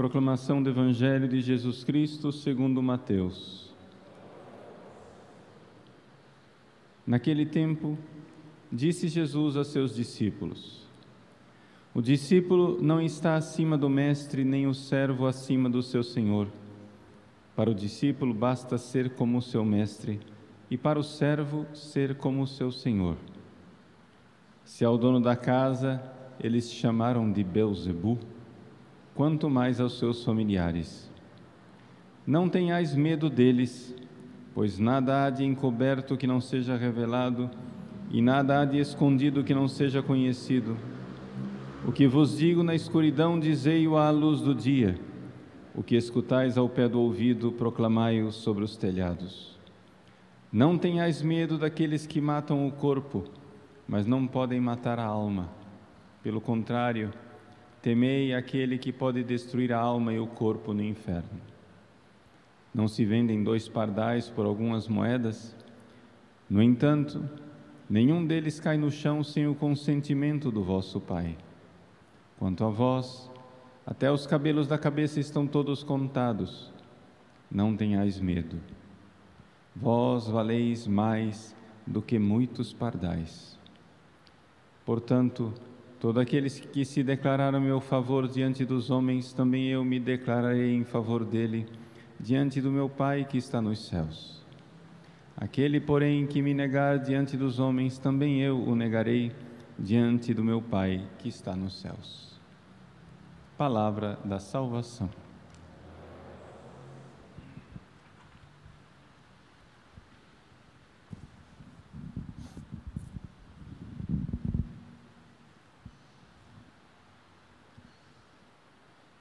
Proclamação do Evangelho de Jesus Cristo segundo Mateus. Naquele tempo, disse Jesus a seus discípulos: O discípulo não está acima do mestre, nem o servo acima do seu senhor. Para o discípulo basta ser como o seu mestre, e para o servo ser como o seu senhor. Se ao dono da casa eles chamaram de Beuzebu, quanto mais aos seus familiares. Não tenhais medo deles, pois nada há de encoberto que não seja revelado, e nada há de escondido que não seja conhecido. O que vos digo na escuridão, dizei-o à luz do dia. O que escutais ao pé do ouvido, proclamai-o sobre os telhados. Não tenhais medo daqueles que matam o corpo, mas não podem matar a alma. Pelo contrário, Temei aquele que pode destruir a alma e o corpo no inferno. Não se vendem dois pardais por algumas moedas? No entanto, nenhum deles cai no chão sem o consentimento do vosso Pai. Quanto a vós, até os cabelos da cabeça estão todos contados. Não tenhais medo. Vós valeis mais do que muitos pardais. Portanto, Todos aqueles que se declararam meu favor diante dos homens, também eu me declararei em favor dele, diante do meu Pai que está nos céus. Aquele, porém, que me negar diante dos homens, também eu o negarei diante do meu Pai que está nos céus. Palavra da salvação.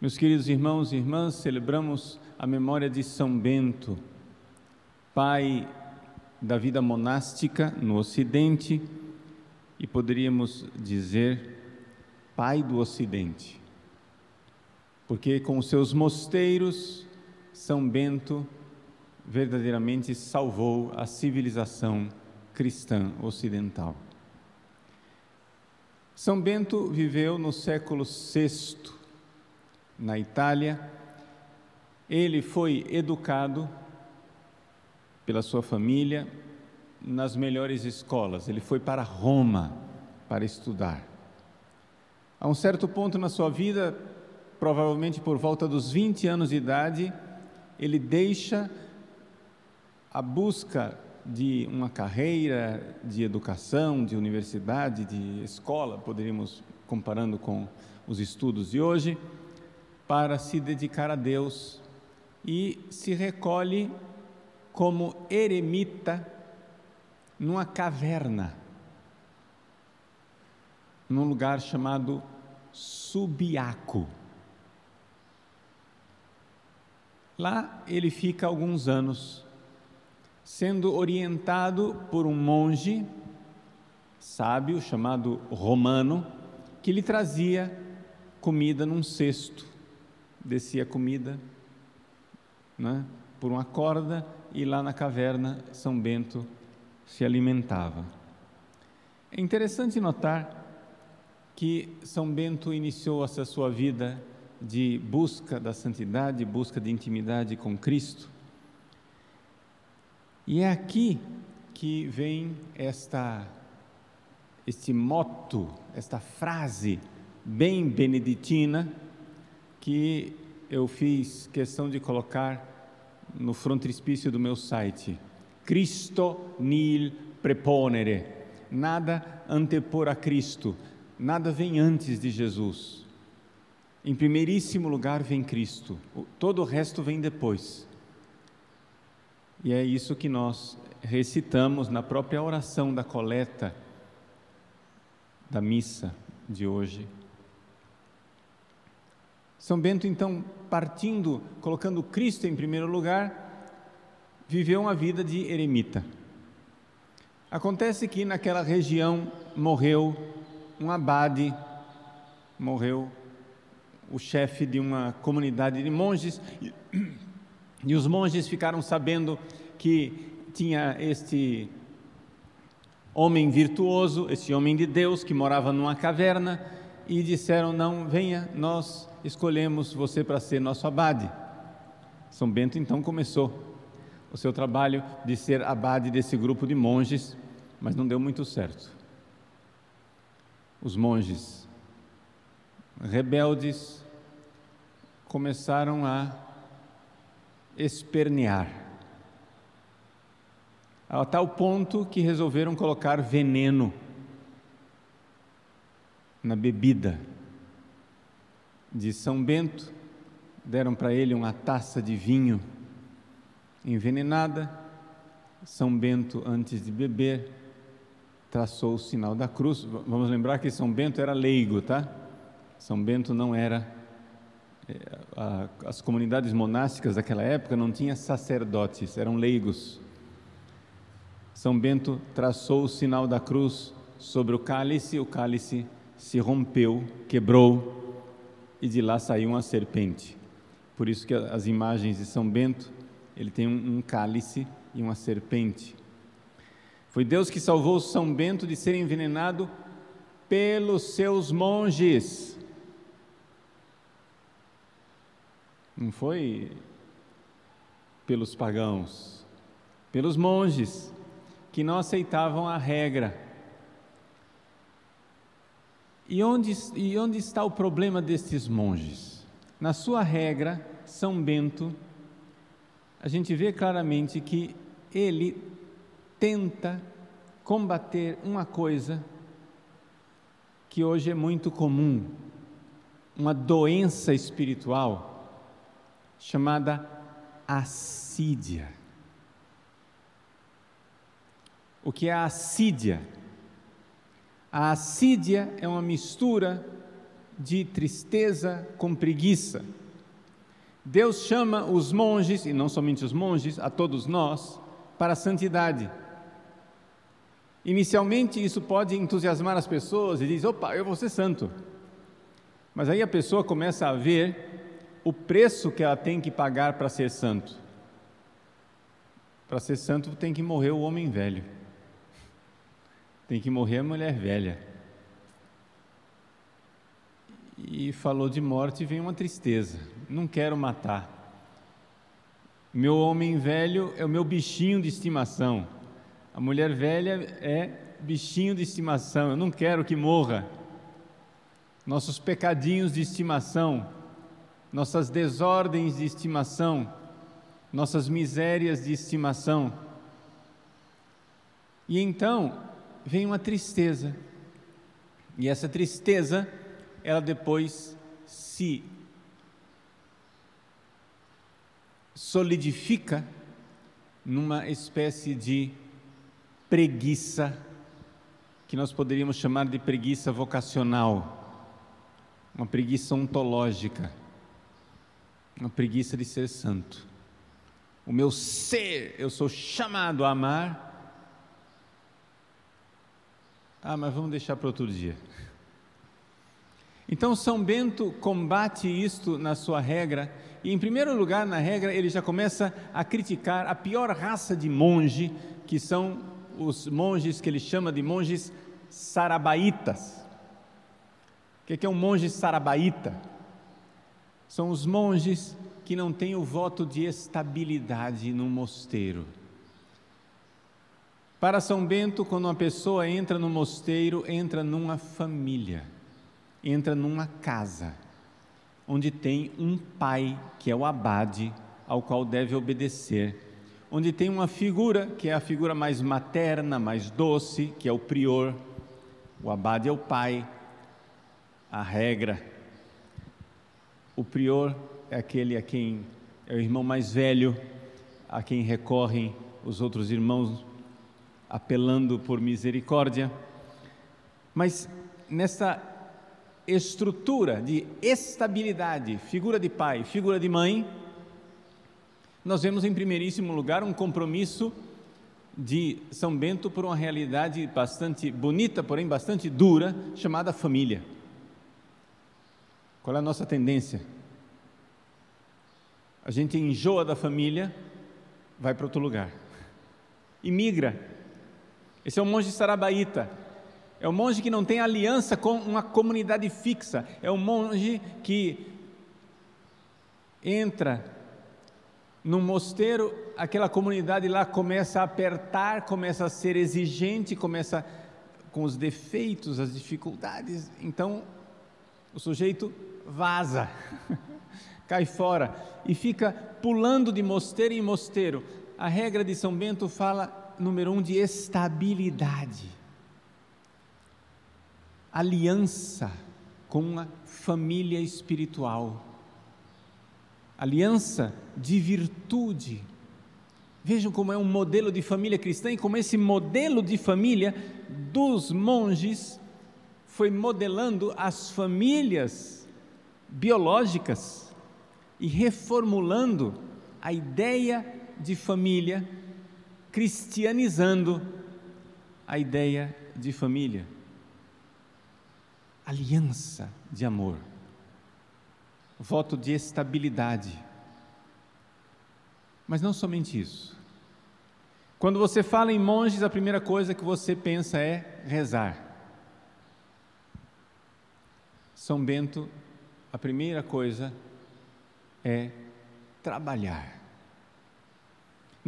Meus queridos irmãos e irmãs, celebramos a memória de São Bento, pai da vida monástica no Ocidente e poderíamos dizer pai do Ocidente, porque com seus mosteiros, São Bento verdadeiramente salvou a civilização cristã ocidental. São Bento viveu no século VI na Itália. Ele foi educado pela sua família nas melhores escolas. Ele foi para Roma para estudar. A um certo ponto na sua vida, provavelmente por volta dos 20 anos de idade, ele deixa a busca de uma carreira de educação, de universidade, de escola, poderíamos comparando com os estudos de hoje, para se dedicar a Deus e se recolhe como eremita numa caverna, num lugar chamado Subiaco. Lá ele fica alguns anos, sendo orientado por um monge sábio chamado Romano, que lhe trazia comida num cesto descia comida né, por uma corda e lá na caverna São Bento se alimentava. É interessante notar que São Bento iniciou essa sua vida de busca da santidade, busca de intimidade com Cristo. E é aqui que vem esta este moto, esta frase bem beneditina que eu fiz questão de colocar no frontispício do meu site. Cristo nil preponere. Nada antepor a Cristo, nada vem antes de Jesus. Em primeiríssimo lugar vem Cristo, todo o resto vem depois. E é isso que nós recitamos na própria oração da coleta da missa de hoje. São Bento, então, partindo, colocando Cristo em primeiro lugar, viveu uma vida de eremita. Acontece que naquela região morreu um abade, morreu o chefe de uma comunidade de monges, e os monges ficaram sabendo que tinha este homem virtuoso, esse homem de Deus que morava numa caverna, e disseram: Não, venha, nós escolhemos você para ser nosso abade. São Bento então começou o seu trabalho de ser abade desse grupo de monges, mas não deu muito certo. Os monges rebeldes começaram a espernear, a tal ponto que resolveram colocar veneno na bebida de São Bento, deram para ele uma taça de vinho envenenada. São Bento, antes de beber, traçou o sinal da cruz. Vamos lembrar que São Bento era leigo, tá? São Bento não era. Eh, as comunidades monásticas daquela época não tinham sacerdotes, eram leigos. São Bento traçou o sinal da cruz sobre o cálice, o cálice se rompeu, quebrou e de lá saiu uma serpente. Por isso que as imagens de São Bento ele tem um, um cálice e uma serpente. Foi Deus que salvou São Bento de ser envenenado pelos seus monges. Não foi pelos pagãos, pelos monges que não aceitavam a regra. E onde, e onde está o problema destes monges? Na sua regra, São Bento a gente vê claramente que ele tenta combater uma coisa que hoje é muito comum, uma doença espiritual chamada assídia. O que é a assídia? A assídia é uma mistura de tristeza com preguiça. Deus chama os monges, e não somente os monges, a todos nós, para a santidade. Inicialmente isso pode entusiasmar as pessoas e diz: opa, eu vou ser santo. Mas aí a pessoa começa a ver o preço que ela tem que pagar para ser santo. Para ser santo tem que morrer o homem velho, tem que morrer a mulher velha. E falou de morte, vem uma tristeza não quero matar. Meu homem velho é o meu bichinho de estimação. A mulher velha é bichinho de estimação. Eu não quero que morra. Nossos pecadinhos de estimação, nossas desordens de estimação, nossas misérias de estimação. E então vem uma tristeza. E essa tristeza, ela depois se solidifica numa espécie de preguiça que nós poderíamos chamar de preguiça vocacional, uma preguiça ontológica, uma preguiça de ser santo. O meu ser, eu sou chamado a amar. Ah, mas vamos deixar para outro dia. Então, São Bento combate isto na sua regra e, em primeiro lugar, na regra, ele já começa a criticar a pior raça de monge, que são os monges que ele chama de monges sarabaitas. O que é um monge sarabaíta? São os monges que não têm o voto de estabilidade no mosteiro. Para São Bento, quando uma pessoa entra no mosteiro, entra numa família, entra numa casa onde tem um pai, que é o abade, ao qual deve obedecer, onde tem uma figura, que é a figura mais materna, mais doce, que é o prior, o abade é o pai, a regra. O prior é aquele a quem é o irmão mais velho, a quem recorrem os outros irmãos apelando por misericórdia. Mas nessa estrutura de estabilidade, figura de pai, figura de mãe, nós vemos em primeiríssimo lugar um compromisso de São Bento por uma realidade bastante bonita, porém bastante dura, chamada família. Qual é a nossa tendência? A gente enjoa da família, vai para outro lugar, imigra. Esse é o monge sarabaíta, é o monge que não tem aliança com uma comunidade fixa. É o monge que entra num mosteiro, aquela comunidade lá começa a apertar, começa a ser exigente, começa com os defeitos, as dificuldades. Então, o sujeito vaza, cai fora e fica pulando de mosteiro em mosteiro. A regra de São Bento fala, número um, de estabilidade, aliança com a família espiritual, aliança de virtude. Vejam como é um modelo de família cristã e como esse modelo de família dos monges foi modelando as famílias biológicas e reformulando a ideia de família, cristianizando a ideia de família. Aliança de amor, voto de estabilidade. Mas não somente isso. Quando você fala em monges, a primeira coisa que você pensa é rezar. São Bento, a primeira coisa é trabalhar.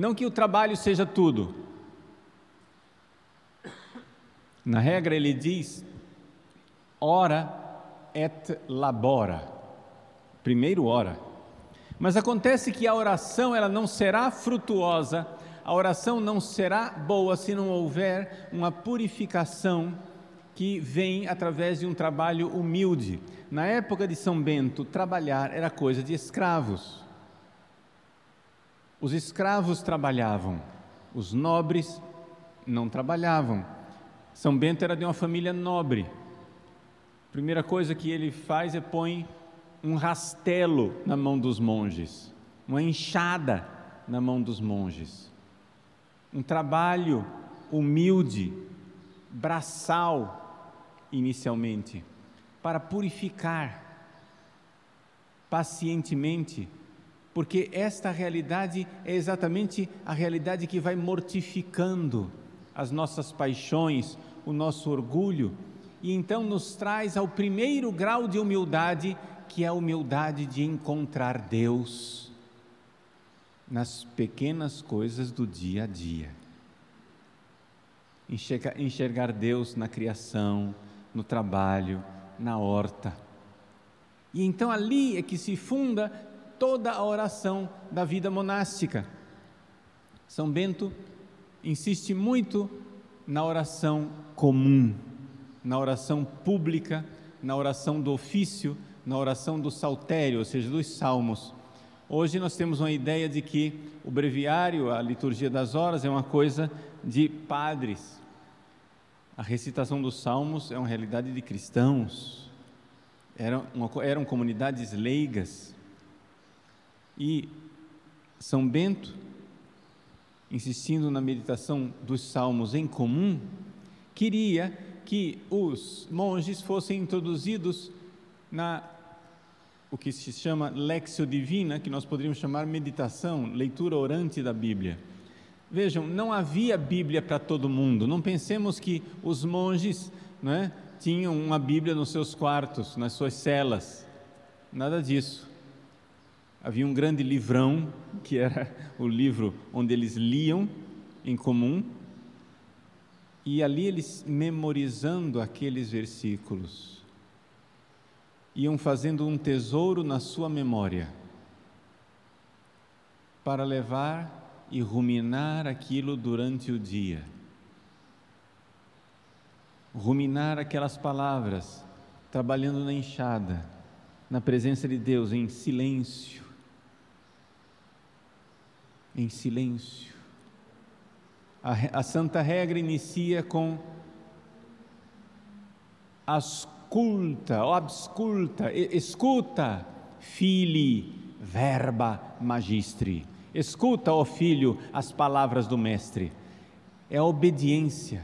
Não que o trabalho seja tudo. Na regra ele diz: ora et labora. Primeiro ora. Mas acontece que a oração ela não será frutuosa, a oração não será boa se não houver uma purificação que vem através de um trabalho humilde. Na época de São Bento, trabalhar era coisa de escravos. Os escravos trabalhavam, os nobres não trabalhavam. São Bento era de uma família nobre. A primeira coisa que ele faz é põe um rastelo na mão dos monges, uma enxada na mão dos monges. Um trabalho humilde, braçal, inicialmente, para purificar pacientemente, porque esta realidade é exatamente a realidade que vai mortificando as nossas paixões, o nosso orgulho, e então nos traz ao primeiro grau de humildade, que é a humildade de encontrar Deus nas pequenas coisas do dia a dia. Enxergar, enxergar Deus na criação, no trabalho, na horta. E então ali é que se funda toda a oração da vida monástica. São Bento insiste muito na oração comum, na oração pública, na oração do ofício, na oração do saltério, ou seja, dos salmos. Hoje nós temos uma ideia de que o breviário, a liturgia das horas, é uma coisa de padres, a recitação dos salmos é uma realidade de cristãos, eram, uma, eram comunidades leigas. E São Bento, insistindo na meditação dos salmos em comum, queria que os monges fossem introduzidos na o que se chama lexio divina, que nós poderíamos chamar meditação, leitura orante da Bíblia. Vejam, não havia Bíblia para todo mundo. Não pensemos que os monges não é, tinham uma Bíblia nos seus quartos, nas suas celas. Nada disso. Havia um grande livrão, que era o livro onde eles liam em comum, e ali eles memorizando aqueles versículos, iam fazendo um tesouro na sua memória, para levar e ruminar aquilo durante o dia. Ruminar aquelas palavras, trabalhando na enxada, na presença de Deus, em silêncio. Em silêncio. A, a santa regra inicia com asculta, obsculta, escuta, fili, verba magistri Escuta, ó filho, as palavras do Mestre. É a obediência.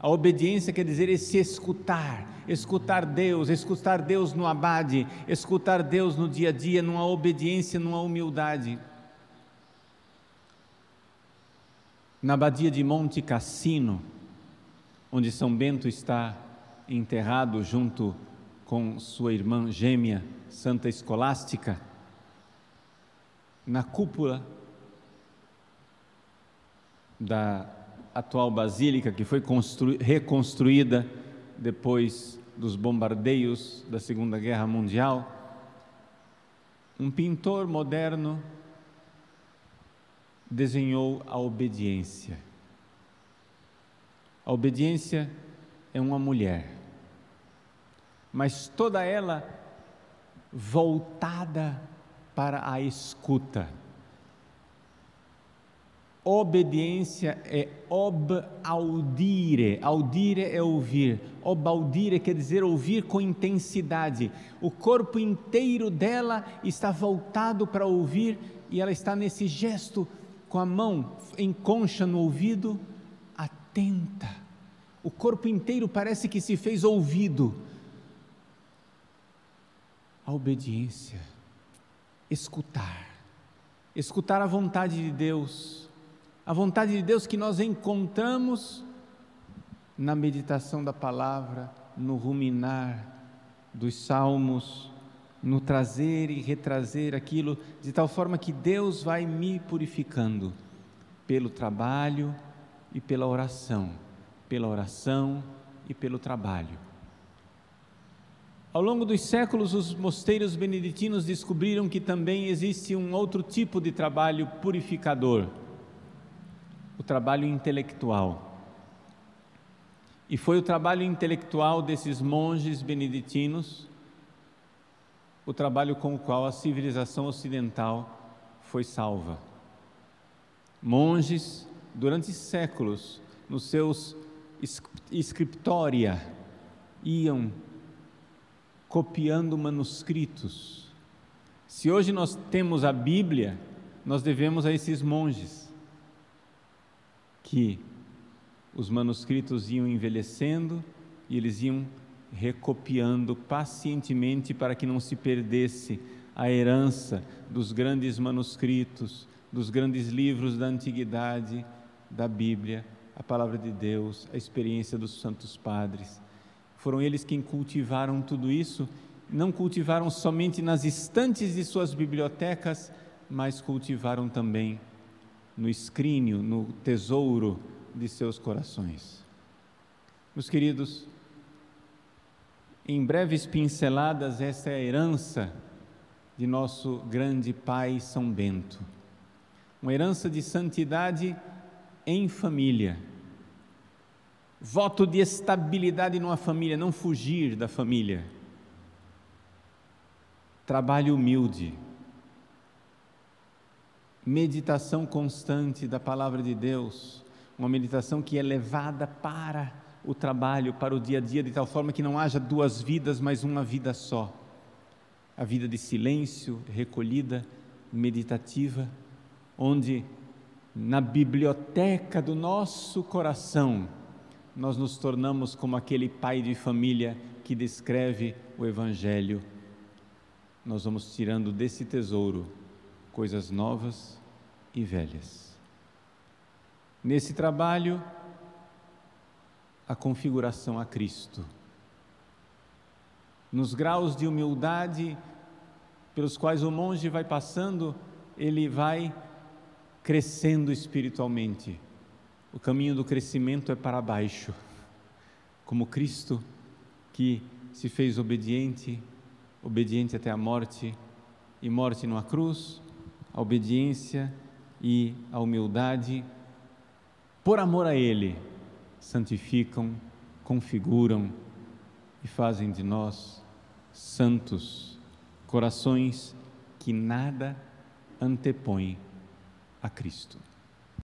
A obediência quer dizer esse escutar, escutar Deus, escutar Deus no abade, escutar Deus no dia a dia, numa obediência, numa humildade. Na abadia de Monte Cassino, onde São Bento está enterrado junto com sua irmã gêmea, Santa Escolástica, na cúpula da atual basílica, que foi reconstruída depois dos bombardeios da Segunda Guerra Mundial, um pintor moderno desenhou a obediência. A obediência é uma mulher, mas toda ela voltada para a escuta. Obediência é ob audire, é ouvir, ob audire quer dizer ouvir com intensidade. O corpo inteiro dela está voltado para ouvir e ela está nesse gesto com a mão em concha no ouvido, atenta. O corpo inteiro parece que se fez ouvido. A obediência, escutar, escutar a vontade de Deus, a vontade de Deus que nós encontramos na meditação da palavra, no ruminar dos salmos, no trazer e retrazer aquilo, de tal forma que Deus vai me purificando pelo trabalho e pela oração, pela oração e pelo trabalho. Ao longo dos séculos, os mosteiros beneditinos descobriram que também existe um outro tipo de trabalho purificador, o trabalho intelectual. E foi o trabalho intelectual desses monges beneditinos o trabalho com o qual a civilização ocidental foi salva. Monges, durante séculos, nos seus escritória, iam copiando manuscritos. Se hoje nós temos a Bíblia, nós devemos a esses monges que os manuscritos iam envelhecendo e eles iam recopiando pacientemente para que não se perdesse a herança dos grandes manuscritos, dos grandes livros da antiguidade, da Bíblia, a palavra de Deus, a experiência dos santos padres. Foram eles quem cultivaram tudo isso, não cultivaram somente nas estantes de suas bibliotecas, mas cultivaram também no escrínio, no tesouro de seus corações. Meus queridos, em breves pinceladas, essa é a herança de nosso grande Pai São Bento. Uma herança de santidade em família. Voto de estabilidade numa família, não fugir da família. Trabalho humilde. Meditação constante da palavra de Deus, uma meditação que é levada para o trabalho para o dia a dia, de tal forma que não haja duas vidas, mas uma vida só. A vida de silêncio, recolhida, meditativa, onde na biblioteca do nosso coração nós nos tornamos como aquele pai de família que descreve o Evangelho. Nós vamos tirando desse tesouro coisas novas e velhas. Nesse trabalho, a configuração a Cristo. Nos graus de humildade pelos quais o monge vai passando, ele vai crescendo espiritualmente. O caminho do crescimento é para baixo, como Cristo que se fez obediente, obediente até a morte e morte numa cruz, a obediência e a humildade por amor a Ele santificam, configuram e fazem de nós santos, corações que nada antepõem a Cristo.